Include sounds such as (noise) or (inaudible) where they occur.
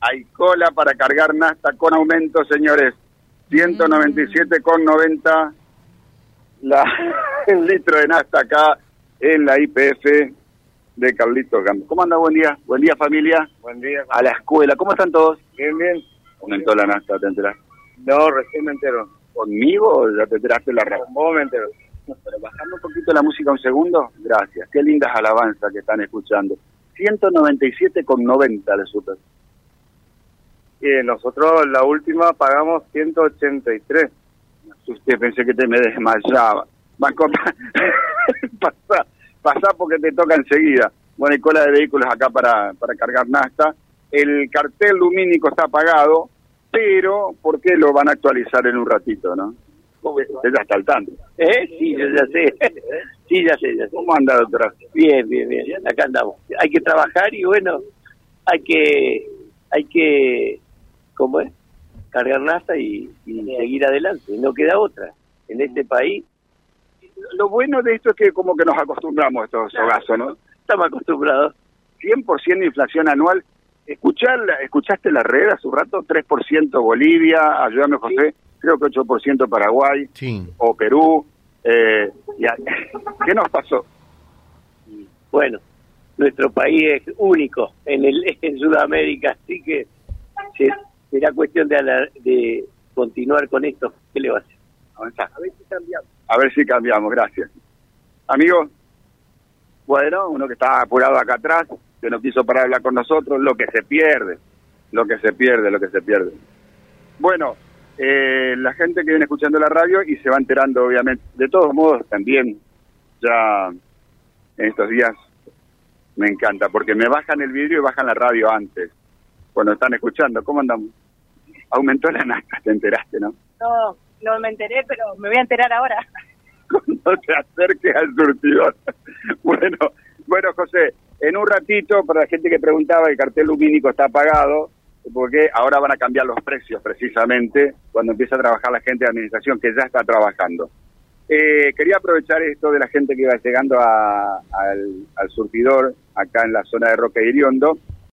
Hay cola para cargar Nasta con aumento, señores. 197,90 la, (laughs) el litro de Nasta acá en la IPF de Carlitos Gamba. ¿Cómo anda? Buen día. Buen día, familia. Buen día. A la escuela. ¿Cómo están todos? Bien, bien. Aumentó la Nasta, ¿te enteras? No, recién me entero. ¿Conmigo o ya te enteraste la radio? Con vos me entero. Pero bajando un poquito la música un segundo. Gracias. Qué lindas alabanzas que están escuchando. 197,90 de super. Y nosotros la última pagamos 183. Usted pensé que te me desmayaba. Banco, (laughs) pasa, pasa porque te toca enseguida. Bueno, hay cola de vehículos acá para, para cargar nasta. El cartel lumínico está apagado, pero ¿por qué lo van a actualizar en un ratito, no? Usted ya está al tanto. ¿Eh? Sí, yo ya sé. Sí, ya sé, ya sé. ¿Cómo anda, doctora? Bien, bien, bien. Acá andamos. Hay que trabajar y bueno, hay que, hay que, ¿cómo es? Cargar nasta y, y seguir adelante. No queda otra. En este país Lo bueno de esto es que como que nos acostumbramos a estos sogazos, ¿no? estamos acostumbrados. 100% de inflación anual. Escuchar, la- ¿Escuchaste la red hace un rato? 3% Bolivia, ayúdame José, creo que 8% Paraguay Sí. o Perú. Eh, y a- (laughs) ¿Qué nos pasó? Bueno, nuestro país es único en el (laughs) en Sudamérica, así que se- será cuestión de, de continuar con esto. ¿Qué le va a hacer? Avanzá. A ver si cambiamos. A ver si cambiamos, gracias. Amigos, bueno, uno que está apurado acá atrás, que no quiso parar de hablar con nosotros, lo que se pierde, lo que se pierde, lo que se pierde. Bueno, eh, la gente que viene escuchando la radio y se va enterando, obviamente, de todos modos, también, ya en estos días, me encanta, porque me bajan el vidrio y bajan la radio antes, cuando están escuchando. ¿Cómo andamos? Aumentó la nata, (laughs) te enteraste, ¿no? No, no me enteré, pero me voy a enterar ahora. (laughs) no te acerques al surtidor. (laughs) bueno, bueno, José, en un ratito, para la gente que preguntaba, el cartel lumínico está apagado, porque ahora van a cambiar los precios precisamente cuando empieza a trabajar la gente de administración, que ya está trabajando. Eh, quería aprovechar esto de la gente que iba llegando a- al, al surtidor, acá en la zona de Roque Iriondo,